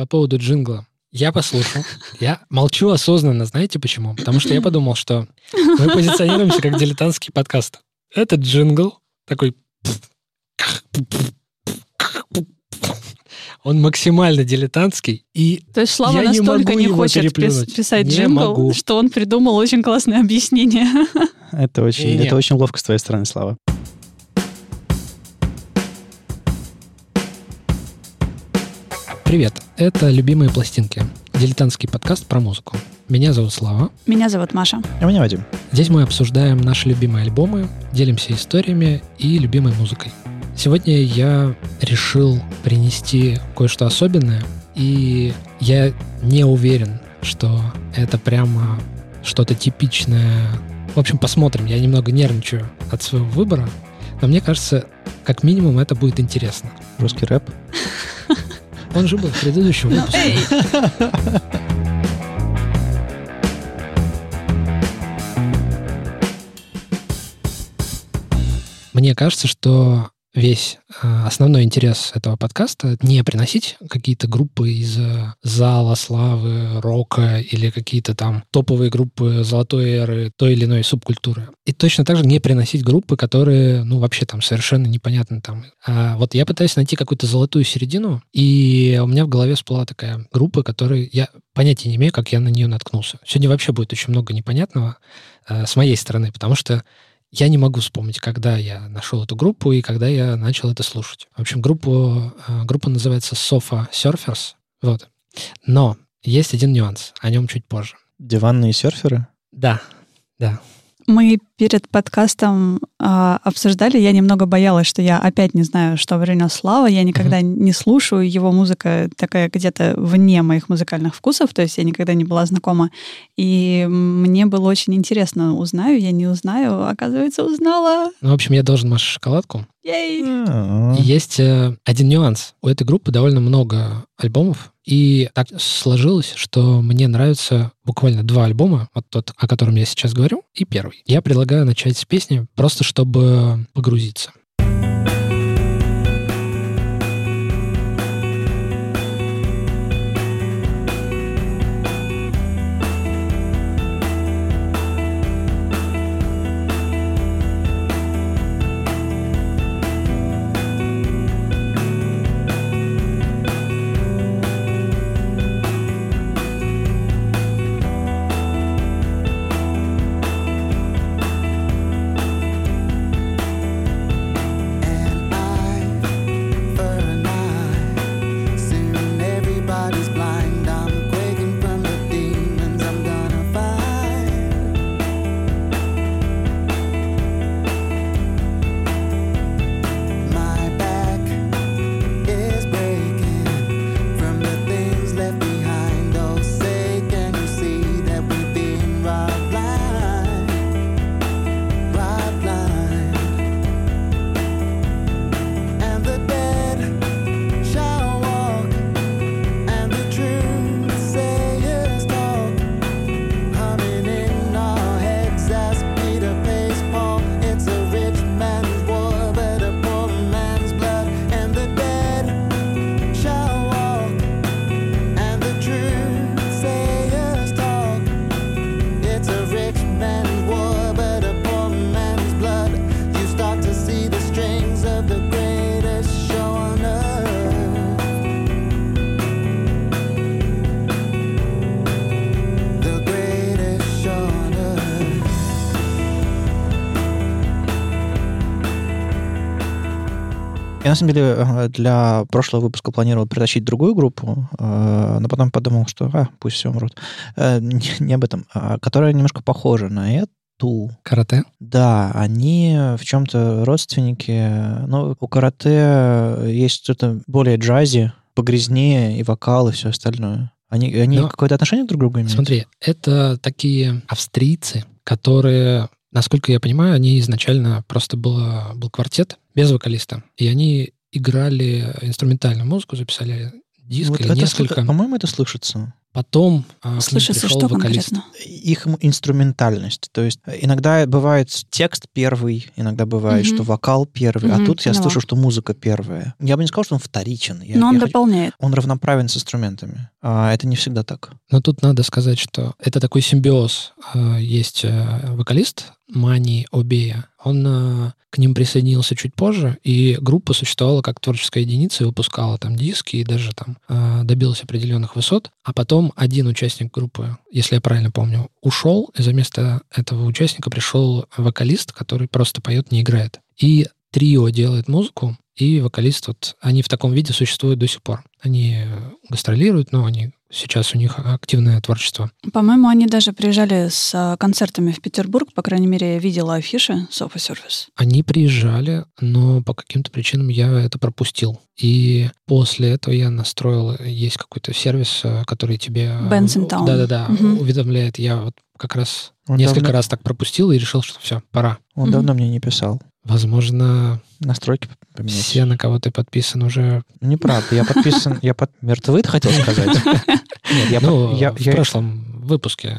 по поводу джингла. Я послушал. Я молчу осознанно. Знаете почему? Потому что я подумал, что мы позиционируемся как дилетантский подкаст. Этот джингл такой... Он максимально дилетантский, и То есть Слава я не настолько могу не хочет переплюнуть. писать Не джингл, могу. что он придумал очень классное объяснение. Это очень, Не-не. это очень ловко с твоей стороны, Слава. Привет, это «Любимые пластинки», дилетантский подкаст про музыку. Меня зовут Слава. Меня зовут Маша. А меня Вадим. Здесь мы обсуждаем наши любимые альбомы, делимся историями и любимой музыкой. Сегодня я решил принести кое-что особенное, и я не уверен, что это прямо что-то типичное. В общем, посмотрим. Я немного нервничаю от своего выбора, но мне кажется, как минимум это будет интересно. Русский рэп. Он же был в предыдущем Ну, выпуске. Мне кажется, что весь э, основной интерес этого подкаста не приносить какие-то группы из э, зала славы, рока или какие-то там топовые группы золотой эры той или иной субкультуры. И точно так же не приносить группы, которые, ну, вообще там совершенно непонятно там. А вот я пытаюсь найти какую-то золотую середину, и у меня в голове всплыла такая группа, которой я понятия не имею, как я на нее наткнулся. Сегодня вообще будет очень много непонятного э, с моей стороны, потому что я не могу вспомнить, когда я нашел эту группу и когда я начал это слушать. В общем, группу, э, группа называется Sofa Surfers. Вот. Но есть один нюанс, о нем чуть позже. Диванные серферы. Да, да. Мы перед подкастом а, обсуждали, я немного боялась, что я опять не знаю, что время Слава, я никогда не слушаю, его музыка такая где-то вне моих музыкальных вкусов, то есть я никогда не была знакома. И мне было очень интересно, узнаю я, не узнаю, оказывается, узнала. Ну, в общем, я должен Маше шоколадку. Ей! А, И есть э, один нюанс. У этой группы довольно много альбомов, и так сложилось, что мне нравятся буквально два альбома, вот тот, о котором я сейчас говорю, и первый. Я предлагаю начать с песни, просто чтобы погрузиться. Я, на самом деле, э, для прошлого выпуска планировал притащить другую группу, э, но потом подумал, что, а, пусть все умрут. Э, Не не об этом. а Которая немножко похожа на эту. Карате. Да, они в чем-то родственники. Но у карате есть что-то более джази, погрязнее и вокал, и все остальное. Они, они Но- какое-то отношение друг к другу имеют? Смотри, это такие австрийцы, которые, насколько я понимаю, они изначально просто было, был квартет без вокалиста, и они играли инструментальную музыку, записали диск Вот или несколько. По-моему, это слышится. Потом а, Слышится, пришел что вокалист. конкретно? их инструментальность. То есть э, иногда бывает текст первый, иногда бывает, Мгм. что вокал первый, а Мгм, тут я слышу, что музыка первая. Я бы не сказал, что он вторичен. Я- Но он я хочу- дополняет. он равноправен с инструментами. А это не всегда так. Но тут надо сказать, что это такой симбиоз. А, Есть э, вокалист Мани Обея. Он э, к ним присоединился чуть позже, и группа существовала как творческая единица и выпускала там диски и даже там э, добилась определенных высот. А потом один участник группы, если я правильно помню, ушел, и за место этого участника пришел вокалист, который просто поет, не играет. И трио делает музыку, и вокалист, вот они в таком виде существуют до сих пор. Они гастролируют, но они сейчас у них активное творчество. По-моему, они даже приезжали с а, концертами в Петербург. По крайней мере, я видела афиши Sofa Service. Они приезжали, но по каким-то причинам я это пропустил. И после этого я настроил, есть какой-то сервис, э, который тебе... э, Bands in Town. Да-да-да, Мгм. уведомляет. Я вот как раз Он несколько давно- раз так пропустил и решил, что все, пора. Он Мгм. давно мне не писал. Возможно, Настройки поменять. все, на кого ты подписан, уже... Неправда. Я подписан... Я под... Мертвы, хотел сказать? Нет, я ну, я- в я- прошлом выпуске.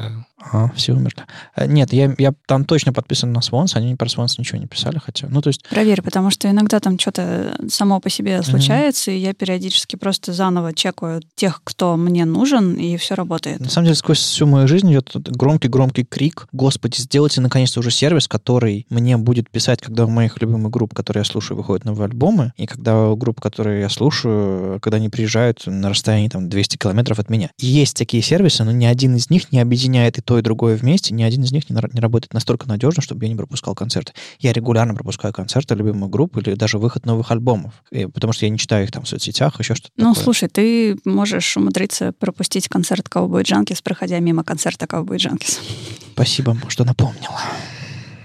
А, все умерли. Э, Нет, я, я там точно подписан на Свонс, они про Свонс ничего не писали, хотя... Ну, то есть, Проверь, потому что иногда там что-то само по себе случается, и я периодически просто заново чекаю тех, кто мне нужен, и все работает. на самом деле, сквозь всю мою жизнь идет громкий-громкий крик. Господи, сделайте наконец-то уже сервис, который мне будет писать, когда у моих любимых групп, которые я слушаю, выходят новые альбомы, и когда у групп, которые я слушаю, когда они приезжают на расстоянии там 200 километров от меня. И есть такие сервисы, но ни один из них не объединяет и то, и другое вместе, ни один из них не, на- не работает настолько надежно, чтобы я не пропускал концерты. Я регулярно пропускаю концерты любимых групп или даже выход новых альбомов, И потому что я не читаю их там в соцсетях, еще что-то Ну, такое. слушай, ты можешь умудриться пропустить концерт Cowboy Junkies, проходя мимо концерта Cowboy Junkies. Спасибо, что напомнила.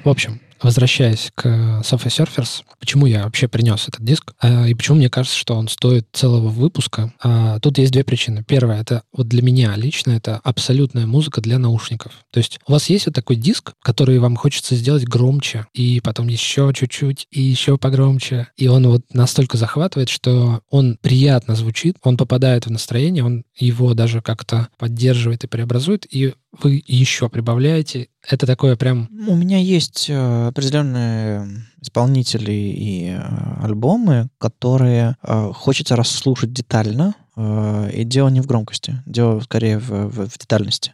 В общем, возвращаясь к Sofa Surfers, почему я вообще принес этот диск, а, и почему мне кажется, что он стоит целого выпуска, а, тут есть две причины. Первая, это вот для меня лично, это абсолютная музыка для наушников. То есть у вас есть вот такой диск, который вам хочется сделать громче, и потом еще чуть-чуть, и еще погромче, и он вот настолько захватывает, что он приятно звучит, он попадает в настроение, он его даже как-то поддерживает и преобразует, и вы еще прибавляете. Это такое прям У меня есть э, определенные исполнители и э, альбомы, которые э, хочется расслушать детально, э, и дело не в громкости, дело скорее в, в- в детальности.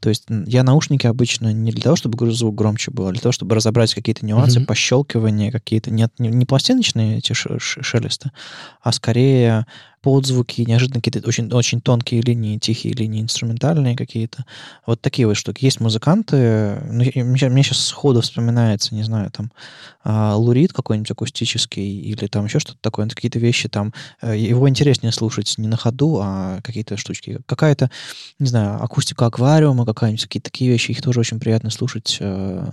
То есть я наушники обычно не для того, чтобы звук громче был, а для того, чтобы разобрать какие-то нюансы, Мгм. пощелкивания какие-то, нет, не, не пластиночные эти шелесты, а скорее подзвуки, неожиданно какие-то очень, очень тонкие линии, тихие линии, инструментальные какие-то. Вот такие вот штуки. Есть музыканты, ну, я- мне, сейчас сходу вспоминается, не знаю, там, а, лурид какой-нибудь акустический или там еще что-то такое, какие-то вещи там, э, его интереснее слушать не на ходу, а какие-то штучки. Какая-то, не знаю, акустика аквариума какая-нибудь, какие-то такие вещи, их тоже очень приятно слушать. э,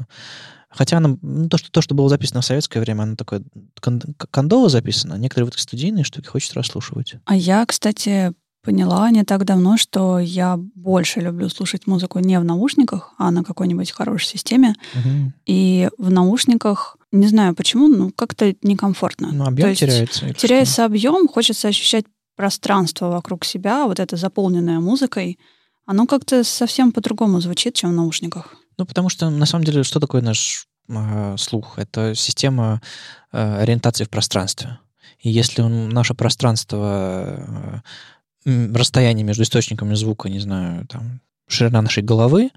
Хотя она, ну, то, что, то, что было записано в советское время, оно такое кон- кондово записано, а некоторые вот студийные штуки хочется расслушивать. А я, кстати, поняла не так давно, что я больше люблю слушать музыку не в наушниках, а на какой-нибудь хорошей системе. Мгм. И в наушниках, не знаю почему, ну как-то некомфортно. Ну, То объем есть теряется. или что? теряется объем, хочется ощущать пространство вокруг себя, вот это заполненное музыкой. Оно как-то совсем по-другому звучит, чем в наушниках. Ну, потому что, на самом деле, что такое наш э, слух? Это система э, ориентации в пространстве. И если наше пространство, э, расстояние между источниками звука, не знаю, там, ширина нашей головы,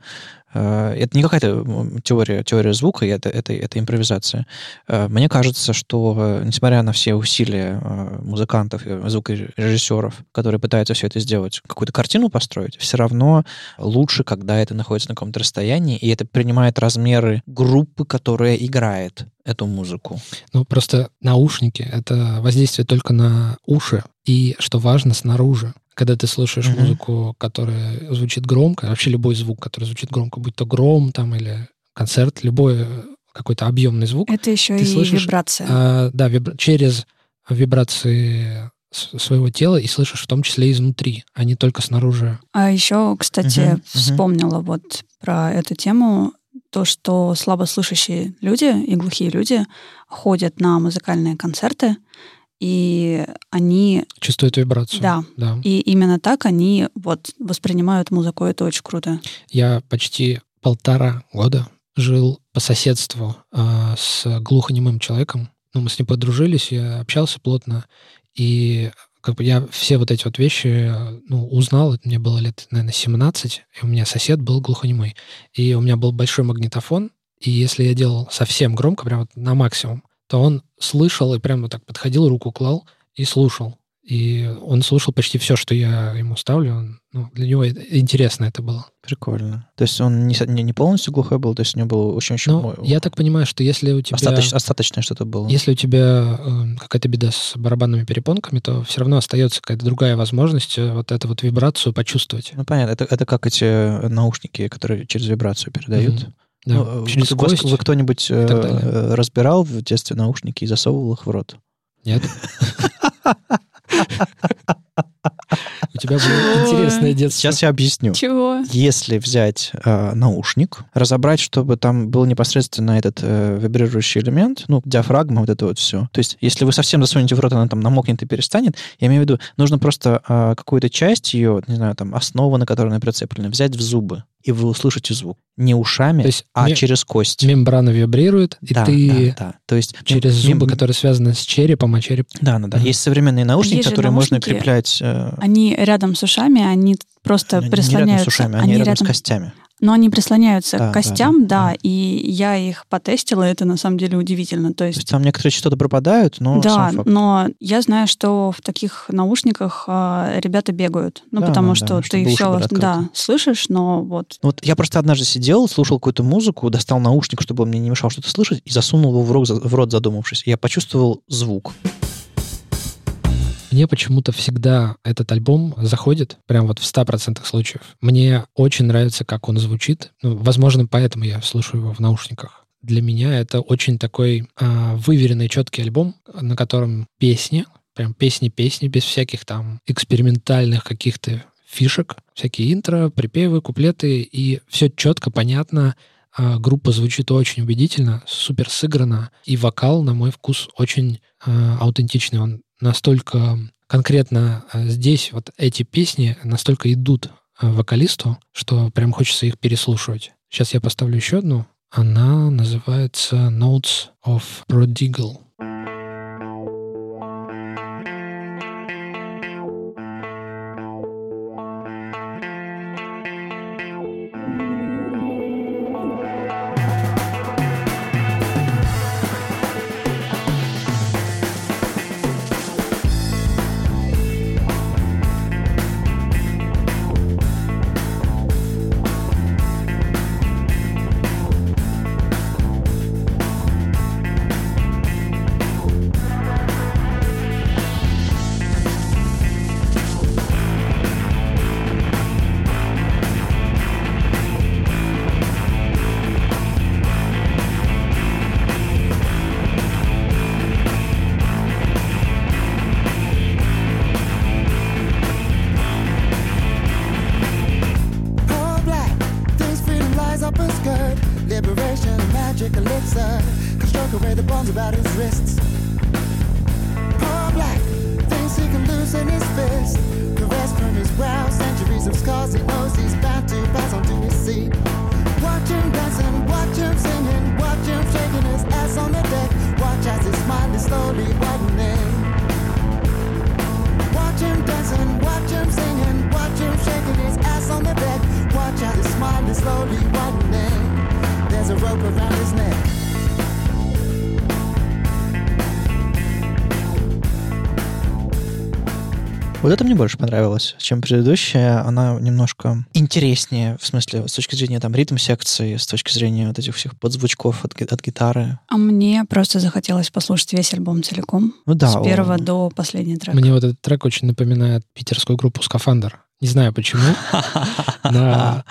э, это не какая-то теория, теория звука, это, это, это импровизация. Э, Мне кажется, что, э, несмотря на все усилия музыкантов, и звукорежиссеров, которые пытаются все это сделать, какую-то картину построить, все равно лучше, когда это находится на каком-то расстоянии, и это принимает размеры группы, которая играет эту музыку. Ну, просто наушники — это воздействие только на уши, и, что важно, снаружи. Когда ты слушаешь Мгм. музыку, которая звучит громко, вообще любой звук, который звучит громко, будь то гром там или концерт, любой э, какой-то объемный звук, Это еще Ты и слышишь, вибрация. а, да, вибра- через вибрации своего тела и слышишь в том числе изнутри, а не только снаружи. А еще, кстати, Мгм, мгм. вспомнила вот про эту тему, то, что слабослышащие люди и глухие люди ходят на музыкальные концерты, и они, Чувствует вибрацию. да, Да. и именно так они вот воспринимают музыку. Это очень круто. Я почти полтора года жил по соседству а, с глухонемым человеком. Ну, мы с ним подружились, я общался плотно, и как бы я все вот эти вот вещи э, ну, узнал, это мне было лет, наверное, 17, и у меня сосед был глухонемой. И у меня был большой магнитофон, и если я делал совсем громко, прям вот на максимум, то он слышал и прям вот так подходил, руку клал и слушал. И он слушал почти все, что я ему ставлю. Он, ну, для него интересно это было. Прикольно. То есть он не, не, не полностью глухой был, то есть у него было очень-очень... Ну, я так понимаю, что если у тебя... остаточ- остаточное что-то было. Если у тебя э, какая-то беда с барабанными перепонками, то все равно остается какая-то другая возможность э, вот эту вот вибрацию почувствовать. Ну, понятно. Это, это как эти э, наушники, которые через вибрацию передают. Мгм. Да, Ну, через вы, кость. вы кто-нибудь э, э, разбирал в детстве наушники и засовывал их в рот? Нет? У тебя было интересное детство. Сейчас я объясню. Чего? Если взять э, наушник, разобрать, чтобы там был непосредственно этот э, вибрирующий элемент, ну, диафрагма, вот это вот все. То есть, если вы совсем засунете в рот, она там намокнет и перестанет, я имею в виду, нужно просто э, какую-то часть ее, не знаю, там, основы, на которой она прицеплена, взять в зубы, и вы услышите звук. Не ушами, То есть а ме- через кость. Мембрана вибрирует, и да, ты да, да. То есть через мем- зубы, которые связаны с черепом, а череп... Да, да, да. Есть современные наушники, Есть которые можно наушники, креплять. Э, Они рядом с ушами, они просто они не рядом прислоняются. с ушами, они, рядом, с костями. Но они прислоняются Да, к костям, да, да, да. и я их потестила, это на самом деле удивительно. То То есть, есть там некоторые частоты пропадают, но да, но я знаю, что в таких наушниках а, ребята бегают. Ну, Да, потому да, что да, ты все да, слышишь, но вот Ну, Вот я просто однажды сидел, слушал какую-то музыку, достал наушник, чтобы он мне не мешал что-то слышать, и засунул его в рот, в рот задумавшись. И я почувствовал звук. Мне почему-то всегда этот альбом заходит, прям вот в 100% случаев. Мне очень нравится, как он звучит. Ну, возможно, поэтому я слушаю его в наушниках. Для меня это очень такой а, выверенный, четкий альбом, на котором песни, прям песни-песни, без всяких там экспериментальных каких-то фишек, всякие интро, припевы, куплеты, и все четко, понятно. А, группа звучит очень убедительно, супер сыграно, и вокал, на мой вкус, очень а, аутентичный. Он настолько конкретно а, здесь вот эти песни настолько идут а, вокалисту, что прям хочется их переслушивать. Сейчас я поставлю еще одну. Она называется Notes of Prodigal. Мне больше понравилось, чем предыдущая. Она немножко интереснее, в смысле, с точки зрения там ритм-секции, с точки зрения вот этих всех подзвучков от, от гитары. А мне просто захотелось послушать весь альбом целиком. Ну да. с первого он- до последнего трека. Мне вот этот трек очень напоминает питерскую группу «Скафандр». Не знаю почему. но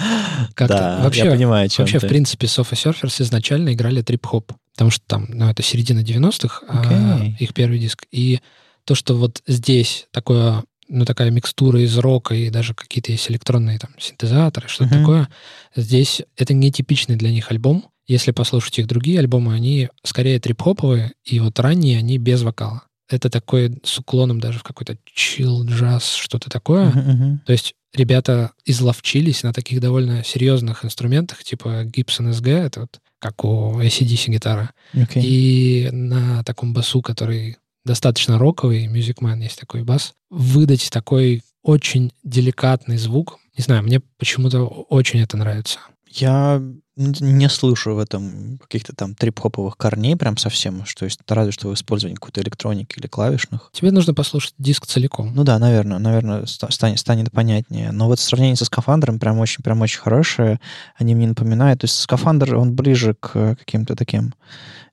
как-то Да, вообще, я понимаю, вообще в принципе, Sofa Surfers изначально играли трип-хоп. Потому что там, ну, это середина 90-х, а, их первый диск. И то, что вот здесь такое, ну, такая микстура из рока и даже какие-то есть электронные там синтезаторы, что-то Мгм. такое, здесь это нетипичный для них альбом. Если послушать их другие альбомы, они скорее трип-хоповые, и вот ранние они без вокала. это такой с уклоном даже в какой-то чил джаз, что-то такое. Мгм, мгм. То есть ребята изловчились на таких довольно серьезных инструментах, типа Gibson SG, это вот как у ACDC гитара, Окей. и на таком басу, который достаточно роковый, Man есть такой бас, выдать такой очень деликатный звук. Не знаю, мне почему-то очень это нравится. Я не слышу в этом каких-то там трип-хоповых корней прям совсем, что есть разве что в использовании какой-то электроники или клавишных. Тебе нужно послушать диск целиком. Ну да, наверное, наверное, ста- станет, станет понятнее. Но вот в сравнении со скафандром прям очень, прям очень хорошие. Они мне напоминают. То есть скафандр, он ближе к э, каким-то таким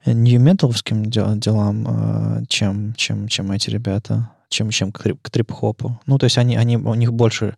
нью-металовским делам, э, чем, чем, чем эти ребята, чем, чем к, трип- к трип-хопу. Ну, то есть они, они, у них больше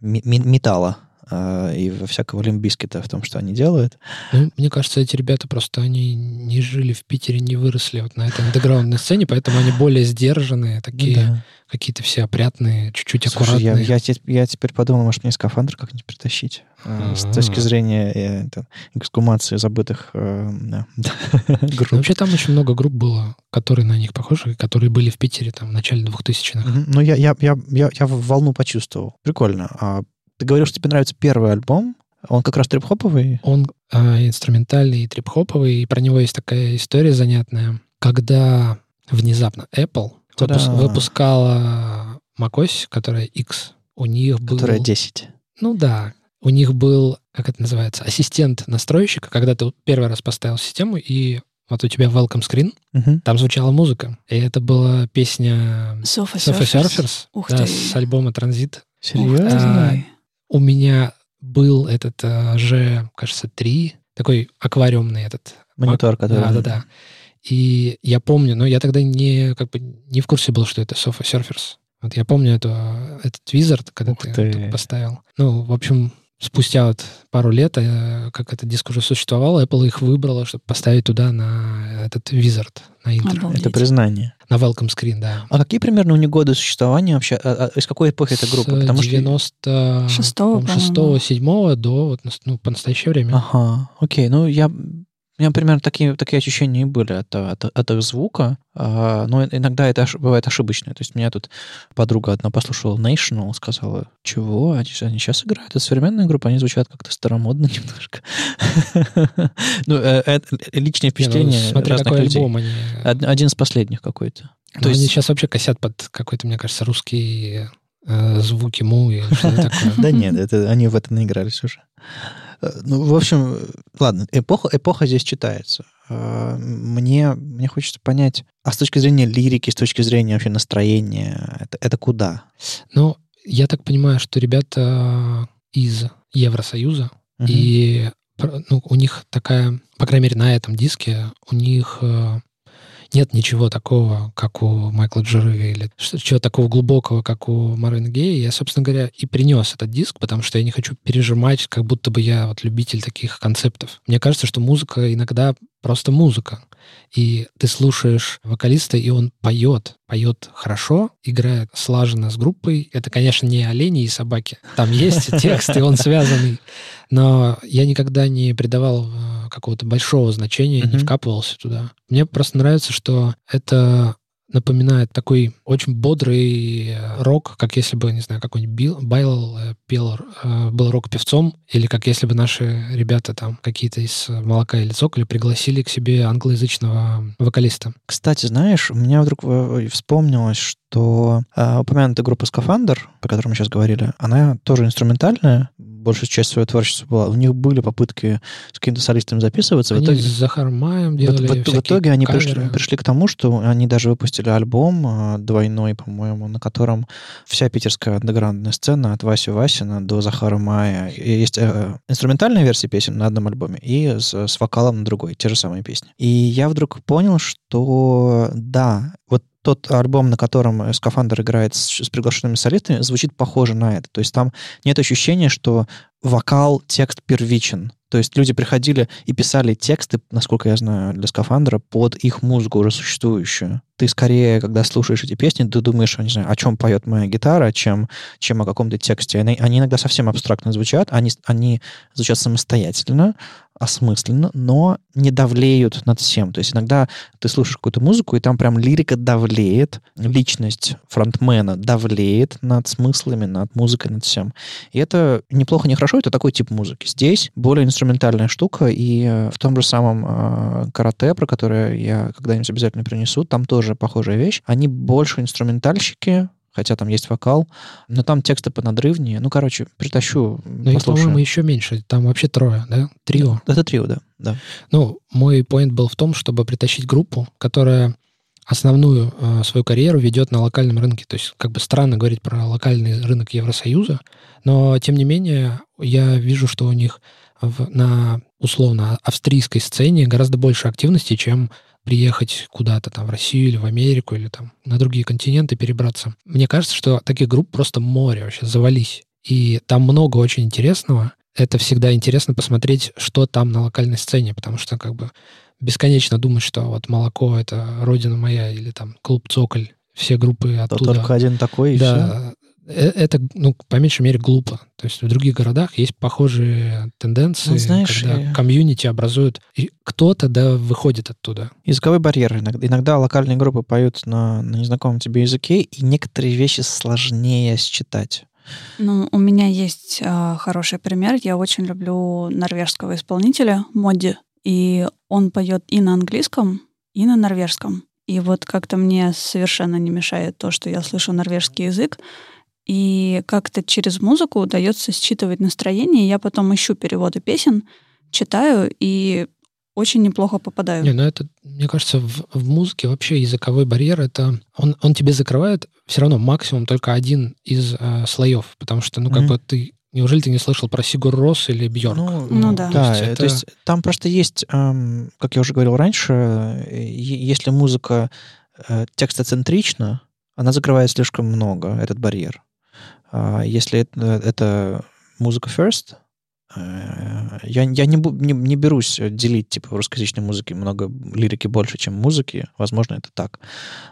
металла э, и всякого лимбискета в том, что они делают. Ну, мне кажется, эти ребята просто, они не жили в Питере, не выросли вот на этой андеграундной сцене, поэтому они более сдержанные, такие Да. какие-то все опрятные, чуть-чуть Слушай, я, аккуратные. я, те- я теперь подумал, может, мне скафандр как-нибудь притащить. э, С А. точки зрения э, это, эксгумации забытых э, да, Ну, групп. вообще там очень много групп было, которые на них похожи, которые были в Питере там в начале 2000-х. Мгм. Ну, я, я, я, я, я волну почувствовал. Прикольно. А ты говорил, что тебе нравится первый альбом. Он как раз трип-хоповый. Он а, инструментальный и трип-хоповый, и про него есть такая история занятная. Когда внезапно Apple Та-да. выпус- выпускала macOS, которая X, у них был... Которая 10. Ну да, у них был, как это называется, ассистент настройщика, когда ты первый раз поставил систему, и вот у тебя welcome screen, Мгм. там звучала музыка. И это была песня Sofa Sofa Surfers. Surfers Ух да, ты. с альбома Транзит. Ух ты. У меня был этот э, же, кажется, 3, такой аквариумный этот. Монитор, который... Да, да, да. И я помню, но я тогда не, как бы, не в курсе был, что это Sofa Surfers. Вот я помню эту, этот Wizard, когда Ух ты, ты. поставил. Ну, в общем, спустя вот пару лет, э, как этот диск уже существовал, Apple их выбрала, чтобы поставить туда на этот Wizard, на интро. Обалдеть. Это признание. На welcome screen, да. А какие примерно у них годы существования вообще? А- а Из какой эпохи эта группа? С Потому что... 96 Шестого, по-моему. 6 до вот, ну, по настоящее время. Ага, окей. Ну, я... У меня примерно такие, такие ощущения и были от, от, от их звука. А, но иногда это ош- бывает ошибочно. То есть меня тут подруга одна послушала National, сказала, чего? Они, они сейчас играют? Это современная группа, они звучат как-то старомодно немножко. Ну, э, это личные Не, ну, впечатления смотри, разных какой людей. альбом они... Од- Один из последних какой-то. Ну, То они есть- сейчас вообще косят под какой-то, мне кажется, русские э, звуки му или что-то такое. Да нет, они в это наигрались уже. Э, Ну, в общем, ладно, эпоха, эпоха здесь читается. Э, Мне, мне хочется понять, а с точки зрения лирики, с точки зрения вообще настроения, это, это куда? Ну, я так понимаю, что ребята из Евросоюза, Мгм. и ну, у них такая, по крайней мере, на этом диске, у них э, нет ничего такого, как у Майкла Джеры, или чего такого глубокого, как у Марвина Гея. Я, собственно говоря, и принес этот диск, потому что я не хочу пережимать, как будто бы я вот любитель таких концептов. Мне кажется, что музыка иногда просто музыка. И ты слушаешь вокалиста, и он поет. Поет хорошо, играет слаженно с группой. Это, конечно, не олени и собаки. Там есть текст, и он связанный. Но я никогда не придавал э, какого-то большого значения, не Мгм. вкапывался туда. Мне просто нравится, что это напоминает такой очень бодрый э, рок, как если бы, не знаю, какой-нибудь Билл, Байл э, пел, э, был рок-певцом, или как если бы наши ребята там какие-то из «Молока» или «Цоколя» пригласили к себе англоязычного вокалиста. Кстати, знаешь, у меня вдруг вспомнилось, что э, упомянутая группа «Скафандр», по которой мы сейчас говорили, она тоже инструментальная, большую часть своего творчества была. У них были попытки с каким-то солистом записываться. В Они итоге, с Захаром Маем в, делали в- в всякие итоге они пришли, пришли к тому, что они даже выпустили альбом э, двойной, по-моему, на котором вся питерская андеграундная сцена от Васи Васина до Захара Мая. И есть э, инструментальная версия песен на одном альбоме и с, с вокалом на другой, те же самые песни. И я вдруг понял, что да, вот тот альбом, на котором э, Скафандр играет с, с приглашенными солистами, звучит похоже на это. То есть там нет ощущения, что вокал, текст первичен. То есть люди приходили и писали тексты, насколько я знаю, для скафандра под их музыку уже существующую. Ты скорее, когда слушаешь эти песни, ты думаешь, не знаю, о чем поет моя гитара, чем, чем о каком-то тексте. Они, они иногда совсем абстрактно звучат, они, они звучат самостоятельно, осмысленно, но не давлеют над всем. То есть иногда ты слушаешь какую-то музыку, и там прям лирика давлеет, личность фронтмена давлеет над смыслами, над музыкой, над всем. И это неплохо, не хорошо, это такой тип музыки. Здесь более инструментальная штука, и э, в том же самом э, карате, про которое я когда-нибудь обязательно принесу, там тоже похожая вещь. Они больше инструментальщики, хотя там есть вокал, но там тексты понадрывнее. Ну, короче, притащу, Ну, их, по-моему, еще меньше. Там вообще трое, да? Трио. Это трио, да. да. Ну, мой поинт был в том, чтобы притащить группу, которая основную э, свою карьеру ведет на локальном рынке. То есть как бы странно говорить про локальный рынок Евросоюза, но тем не менее я вижу, что у них в- на условно австрийской сцене гораздо больше активности, чем приехать куда-то там в Россию или в Америку или там на другие континенты перебраться. Мне кажется, что таких групп просто море вообще, завались. И там много очень интересного. Это всегда интересно посмотреть, что там на локальной сцене, потому что как бы бесконечно думать, что вот молоко это родина моя или там клуб Цоколь, все группы оттуда. Только один такой, и все. да, э, это, ну, по меньшей мере, глупо. То есть в других городах есть похожие тенденции, Ну, знаешь, когда э, комьюнити образуют, и кто-то, да, выходит оттуда. Языковой барьер. Иногда, иногда локальные группы поют на, на незнакомом тебе языке, и некоторые вещи сложнее считать. Ну, у меня есть а, хороший пример. Я очень люблю норвежского исполнителя Модди, и он поет и на английском, и на норвежском. И вот как-то мне совершенно не мешает то, что я слышу норвежский язык, и как-то через музыку удается считывать настроение. Я потом ищу переводы песен, читаю и очень неплохо попадаю. Не, ну это, мне кажется, в, в музыке вообще языковой барьер, это он, он тебе закрывает все равно максимум только один из э, слоев, потому что, ну, как Мгм. бы ты, неужели ты не слышал про Сигур Рос или Бьорк? Ну да. Да, То есть это- то есть там просто есть, эм, как я уже говорил раньше, э, е- если музыка э, текстоцентрична, она закрывает слишком много, этот барьер. А Если это, это музыка first, э, я, я не, не, не берусь делить, типа, в русскоязычной музыке много лирики больше, чем музыки. Возможно, это так.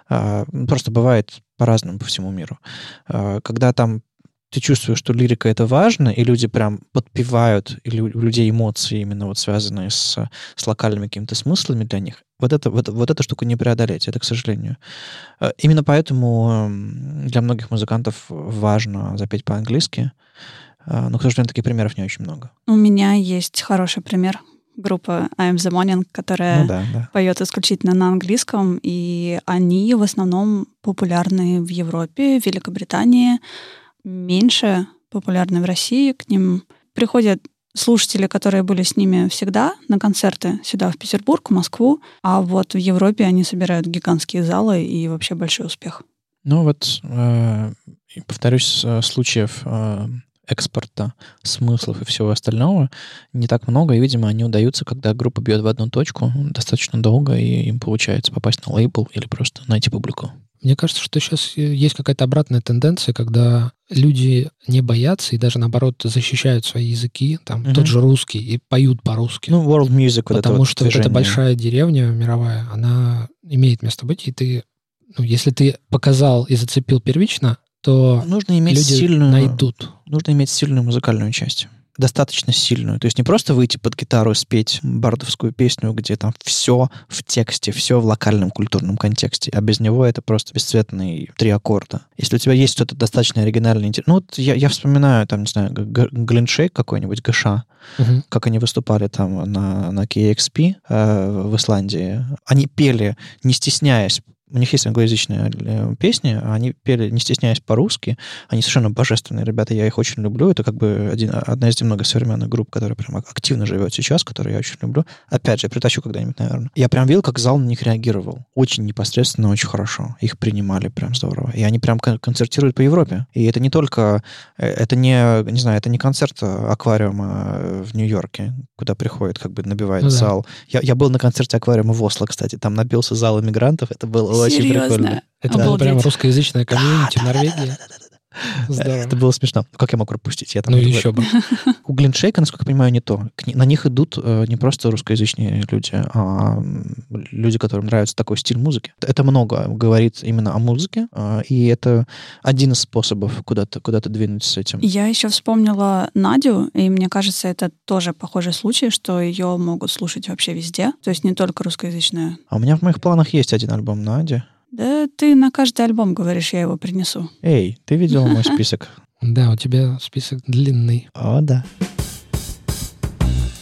А, Просто бывает по-разному по всему миру. А, Когда там ты чувствуешь, что лирика это важно, и люди прям подпевают, или у людей эмоции именно вот связанные с, с локальными какими-то смыслами для них. Вот, это, вот, вот эту штуку не преодолеть, это к сожалению. Э, Именно поэтому для многих музыкантов важно запеть по-английски, Э, но, к сожалению, таких примеров не очень много. У меня есть хороший пример. Группа I Am The Morning, которая Ну да, да. поет исключительно на английском, и они в основном популярны в Европе, в Великобритании, меньше популярны в России. К ним приходят слушатели, которые были с ними всегда на концерты сюда, в Петербург, в Москву, а вот в Европе они собирают гигантские залы и вообще большой успех. Ну вот, э, повторюсь, э, случаев э, экспорта смыслов и всего остального не так много, и, видимо, они удаются, когда группа бьет в одну точку достаточно долго, и им получается попасть на лейбл или просто найти публику. Мне кажется, что сейчас есть какая-то обратная тенденция, когда люди не боятся и даже, наоборот, защищают свои языки, там, Мгм. тот же русский, и поют по-русски. Ну, world music, вот это Потому вот что вот эта движение. большая деревня мировая, она имеет место быть, и ты, ну, если ты показал и зацепил первично, то Нужно иметь люди сильную... найдут. Нужно иметь сильную музыкальную часть. Достаточно сильную. То есть не просто выйти под гитару, спеть бардовскую песню, где там все в тексте, все в локальном культурном контексте, а без него это просто бесцветные три аккорда. Если у тебя есть что-то достаточно оригинальное, ну вот я, я вспоминаю, там, не знаю, Глиншейк какой-нибудь, ГШ, Мгм. как они выступали там на, на KXP э, в Исландии. Они пели, не стесняясь, у них есть англоязычные э, песни, а они пели, не стесняясь по-русски. Они совершенно божественные ребята, я их очень люблю. Это как бы один, одна из немногих современных групп, которая прям активно живет сейчас, которую я очень люблю. Опять же, я притащу когда-нибудь, наверное. Я прям видел, как зал на них реагировал. Очень непосредственно, очень хорошо. Их принимали прям здорово. И они прям кон- концертируют по Европе. И это не только... э, Это не, не знаю, это не концерт э, аквариума в Нью-Йорке, куда приходит, как бы набивает Ну да. зал. Я, я был на концерте аквариума в Осло, кстати. Там набился зал иммигрантов. Это было очень Серьезно? прикольно. Это было Обалдеть. прям русскоязычное комьюнити в Да, да, да, Норвегии. да, да, да, да. Здорово. Это было смешно. Как я мог пропустить? Я там Ну еще бы. У Глиншейка, насколько я понимаю, не то. На них идут э, не просто русскоязычные люди, а люди, которым нравится такой стиль музыки. Это много говорит именно о музыке, э, и это один из способов куда-то куда двинуть с этим. Я еще вспомнила Надю, и мне кажется, это тоже похожий случай, что ее могут слушать вообще везде, то есть не только русскоязычная. А у меня в моих планах есть один альбом Нади. Да ты на каждый альбом говоришь, я его принесу. Эй, ты видел мой список? Да, у тебя список длинный. О, да.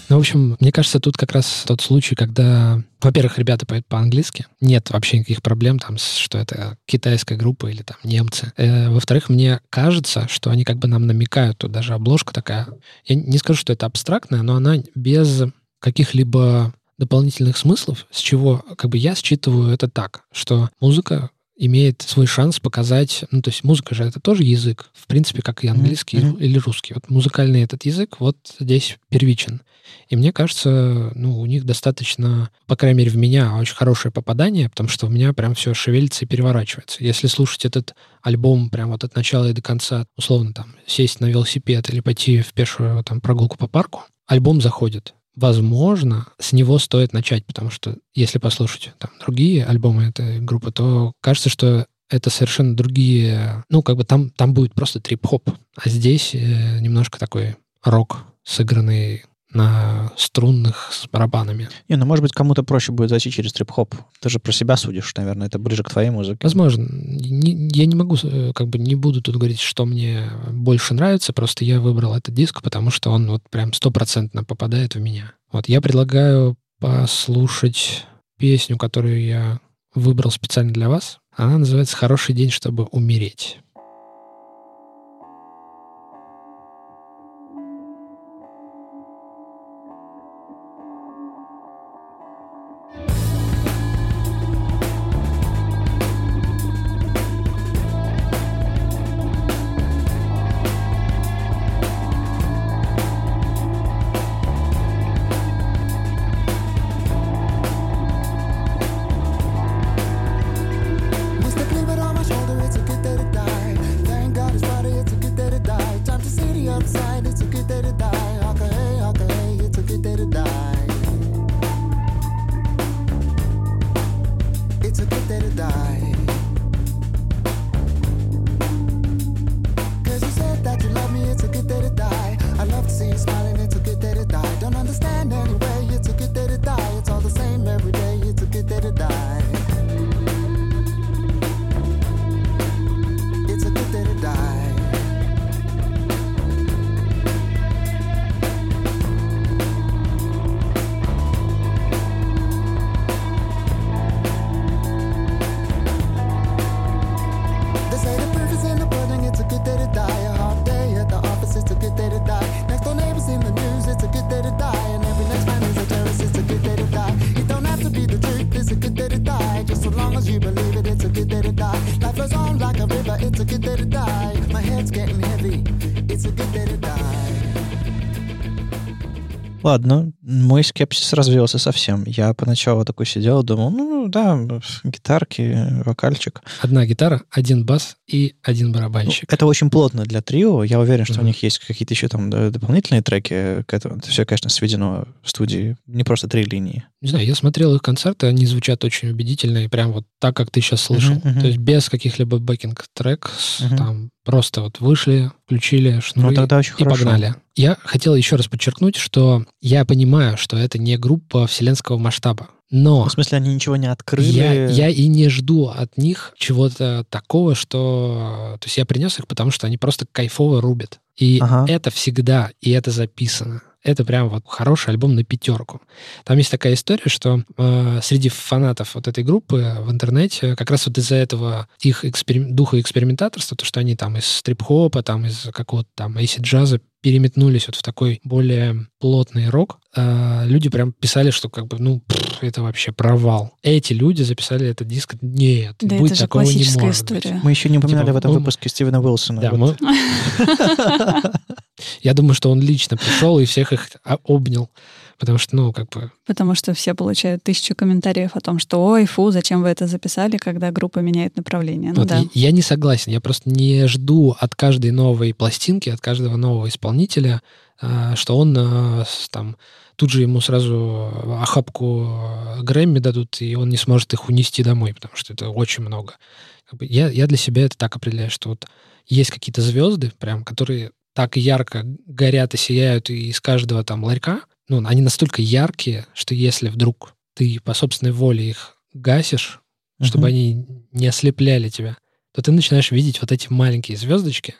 Ну, в общем, мне кажется, тут как раз тот случай, когда, во-первых, ребята поют по-английски, нет вообще никаких проблем там, что это китайская группа или там немцы. Э, во-вторых, мне кажется, что они как бы нам намекают, тут даже обложка такая, я не скажу, что это абстрактная, но она без каких-либо дополнительных смыслов, с чего как бы я считываю это так, что музыка имеет свой шанс показать, ну, то есть музыка же это тоже язык, в принципе, как и английский мгм. или русский. Вот музыкальный этот язык вот здесь первичен. И мне кажется, ну, у них достаточно, по крайней мере, в меня очень хорошее попадание, потому что у меня прям все шевелится и переворачивается. Если слушать этот альбом прям вот от начала и до конца, условно там, сесть на велосипед или пойти в пешую там прогулку по парку, альбом заходит. Возможно, с него стоит начать, потому что если послушать там другие альбомы этой группы, то кажется, что это совершенно другие, ну, как бы там, там будет просто трип-хоп, а здесь э, немножко такой рок, сыгранный на струнных с барабанами. Не, ну, может быть, кому-то проще будет зайти через трип-хоп. Ты же про себя судишь, наверное, это ближе к твоей музыке. Возможно. Не- я не могу, э, как бы не буду тут говорить, что мне больше нравится, просто я выбрал этот диск, потому что он вот прям стопроцентно попадает в меня. Вот, я предлагаю послушать песню, которую я выбрал специально для вас. Она называется «Хороший день, чтобы умереть». Ладно, мой скепсис развеялся совсем. Я поначалу такой сидел, думал, ну да, гитарки, вокальчик. Одна гитара, один бас и один Ну, барабанщик. это очень плотно для трио. Я уверен, что у Мгм. них есть какие-то еще там дополнительные треки к этому. Это все, конечно, сведено в студии. Не просто три линии. Не знаю, я смотрел их концерты, они звучат очень убедительно и прям вот так, как ты сейчас слышал. Мгм. То есть без каких-либо backing track, Мгм. там просто вот вышли, включили шнуры Ну, тогда очень и хорошо. погнали. Я хотел еще раз подчеркнуть, что я понимаю, что это не группа вселенского масштаба. Но Ну, в смысле, они ничего не открыли. я, я и не жду от них чего-то такого, что... То есть я принес их, потому что они просто кайфово рубят. И Ага. это всегда, и это записано. Это прям вот хороший альбом на пятерку. Там есть такая история, что э, среди фанатов вот этой группы в интернете как раз вот из-за этого их эксперим- духа экспериментаторства, то, что они там из стрип-хопа, там из какого-то там AC-джаза переметнулись вот в такой более плотный рок, э, люди прям писали, что как бы, ну, пф, это вообще провал. Эти люди записали этот диск. Нет, Да быть это же такого не классическая может быть. история. Мы еще не упоминали Типа, в этом ну, выпуске Стивена Уилсона. Да, Вот. мы- Я думаю, что он лично пришел и всех их а, обнял. Потому что, ну, как бы... Потому что все получают тысячу комментариев о том, что ой, фу, зачем вы это записали, когда группа меняет направление. Ну вот, да. Я не согласен. Я просто не жду от каждой новой пластинки, от каждого нового исполнителя, а, что он а, там тут же ему сразу охапку Грэмми дадут, и он не сможет их унести домой, потому что это очень много. Я, я для себя это так определяю, что вот есть какие-то звезды, прям, которые так ярко горят и сияют, из каждого там ларька, ну, они настолько яркие, что если вдруг ты по собственной воле их гасишь, чтобы Мгм. они не ослепляли тебя, то ты начинаешь видеть вот эти маленькие звездочки,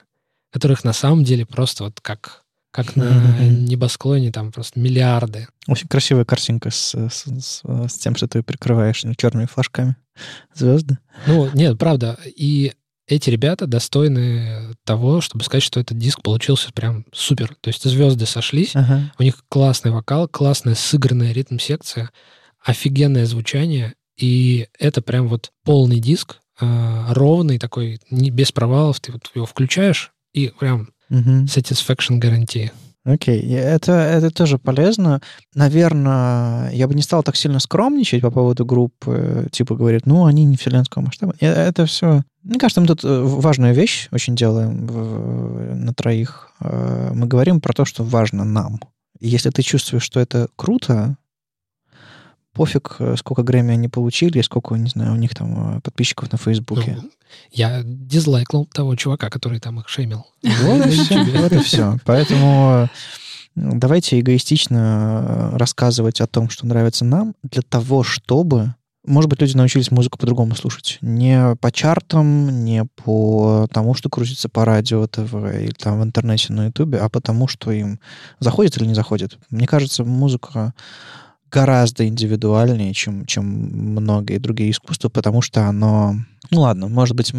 которых на самом деле просто вот как, как на Мгм. небосклоне там просто миллиарды. Очень красивая картинка с, с, с- с тем, что ты прикрываешь ну, черными флажками звезды. Ну, нет, правда. И эти ребята достойны того, чтобы сказать, что этот диск получился прям супер. То есть звезды сошлись, Ага. у них классный вокал, классная сыгранная ритм-секция, офигенное звучание, и это прям вот полный диск, а, ровный такой, не, без провалов, ты вот его включаешь, и прям Мгм. satisfaction гарантии. Окей, и это, это тоже полезно. Наверное, я бы не стал так сильно скромничать по поводу группы, типа говорит, ну, они не вселенского масштаба. Э, Это все... Мне кажется, мы тут э, важную вещь очень делаем на троих. Э, Мы говорим про то, что важно нам. И если ты чувствуешь, что это круто, пофиг, э, сколько Грэмми они получили, сколько, не знаю, у них там подписчиков на Фейсбуке. Ну, я дизлайкнул того чувака, который там их шеймил. Вот и все. Вот и все. Поэтому давайте эгоистично рассказывать о том, что нравится нам, для того, чтобы, может быть, люди научились музыку по-другому слушать. Не по чартам, не по тому, что крутится по радио, ТВ или там в интернете на Ютубе, а потому, что им заходит или не заходит. Мне кажется, музыка гораздо индивидуальнее, чем, чем многие другие искусства, потому что оно, ну ладно, может быть,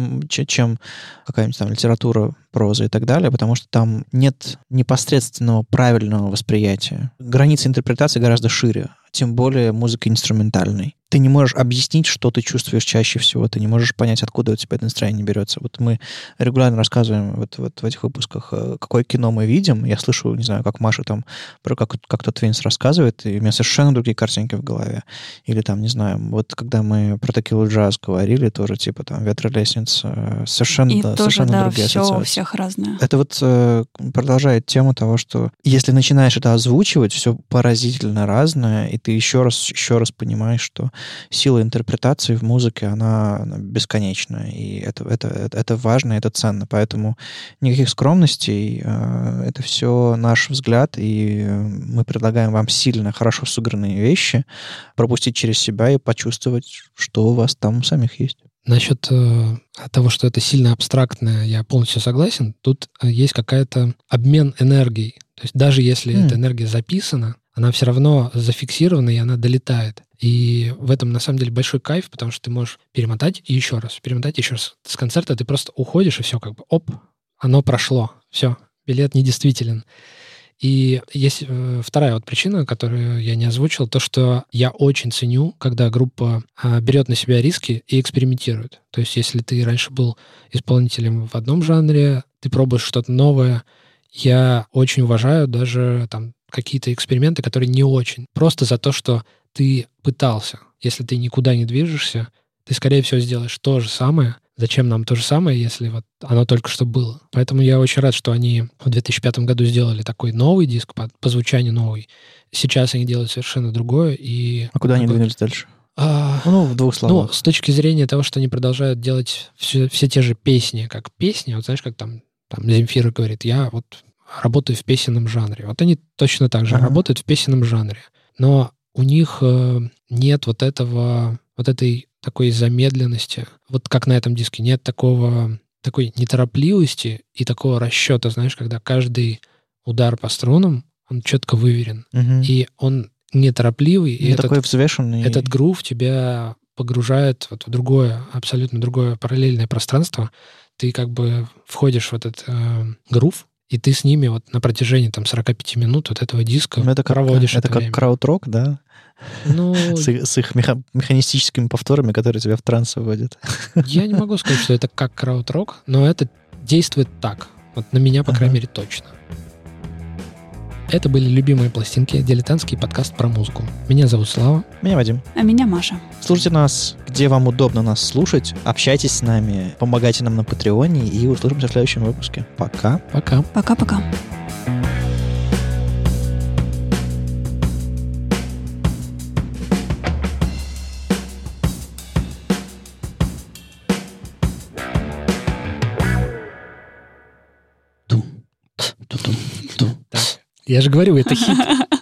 чем какая-нибудь там литература, проза и так далее, потому что там нет непосредственного правильного восприятия. Границы интерпретации гораздо шире, тем более музыка инструментальной. Ты не можешь объяснить, что ты чувствуешь чаще всего, ты не можешь понять, откуда у тебя это настроение берется. Вот мы регулярно рассказываем вот, вот в этих выпусках, э, какое кино мы видим. Я слышу, не знаю, как Маша там про как, как тот Твинс рассказывает, и у меня совершенно другие картинки в голове. Или там, не знаю, вот когда мы про Текилу Джаз говорили, тоже типа там «Ветролестница», э, совершенно, И да, тоже, совершенно да, другие все у всех разное. Это вот э, продолжает тему того, что если начинаешь это озвучивать, все поразительно разное, и ты еще раз, еще раз понимаешь, что сила интерпретации в музыке, она, она бесконечна, и это, это, это, важно, это ценно. Поэтому никаких скромностей, э, это все наш взгляд, и э, мы предлагаем вам сильно, хорошо сыгранные вещи пропустить через себя и почувствовать, что у вас там у самих есть. Насчет э, того, что это сильно абстрактное, я полностью согласен. Тут э, есть какая-то обмен энергией. То есть даже если М. эта энергия записана, она все равно зафиксирована, и она долетает. И в этом, на самом деле, большой кайф, потому что ты можешь перемотать и еще раз, перемотать еще раз. С концерта ты просто уходишь, и все как бы, оп, оно прошло. Все, билет недействителен. И есть э, вторая вот причина, которую я не озвучил, то, что я очень ценю, когда группа а, берет на себя риски и экспериментирует. То есть если ты раньше был исполнителем в одном жанре, ты пробуешь что-то новое, я очень уважаю даже там какие-то эксперименты, которые не очень. Просто за то, что ты пытался. Если ты никуда не движешься, ты, скорее всего, сделаешь то же самое. Зачем нам то же самое, если вот оно только что было? Поэтому я очень рад, что они в 2005 году сделали такой новый диск, по, по звучанию новый. Сейчас они делают совершенно другое. И, А куда они двинулись дальше? а, Ну, в двух ну, словах. с точки зрения того, что они продолжают делать все, все те же песни, как песни, вот знаешь, как там, там Земфира говорит, я вот работаю в песенном жанре. Вот они точно так же Ага. работают в песенном жанре. Но у них э, нет вот этого, вот этой такой замедленности, вот как на этом диске, нет такого, такой неторопливости и такого расчета, знаешь, когда каждый удар по струнам, он четко выверен. Мгм. И он неторопливый, и Не этот такой взвешенный. этот грув тебя погружает вот в другое, абсолютно другое параллельное пространство. Ты как бы входишь в этот э, грув, и ты с ними вот на протяжении там 45 минут вот этого диска Ну, это как, проводишь это это, как время. крауд-рок, да? Ну, С, их- с их меха- механистическими повторами, которые тебя в транс вводят. я не могу сказать, что это как крауд-рок, но это действует так. Вот на меня, по Ага. крайней мере, точно. Это были «Любимые пластинки», дилетантский подкаст про музыку. Меня зовут Слава. Меня Вадим. А меня Маша. Слушайте нас, где вам удобно нас слушать. Общайтесь с нами, помогайте нам на Патреоне и услышимся в следующем выпуске. Пока. Пока. Пока-пока. Я же говорю, это хит.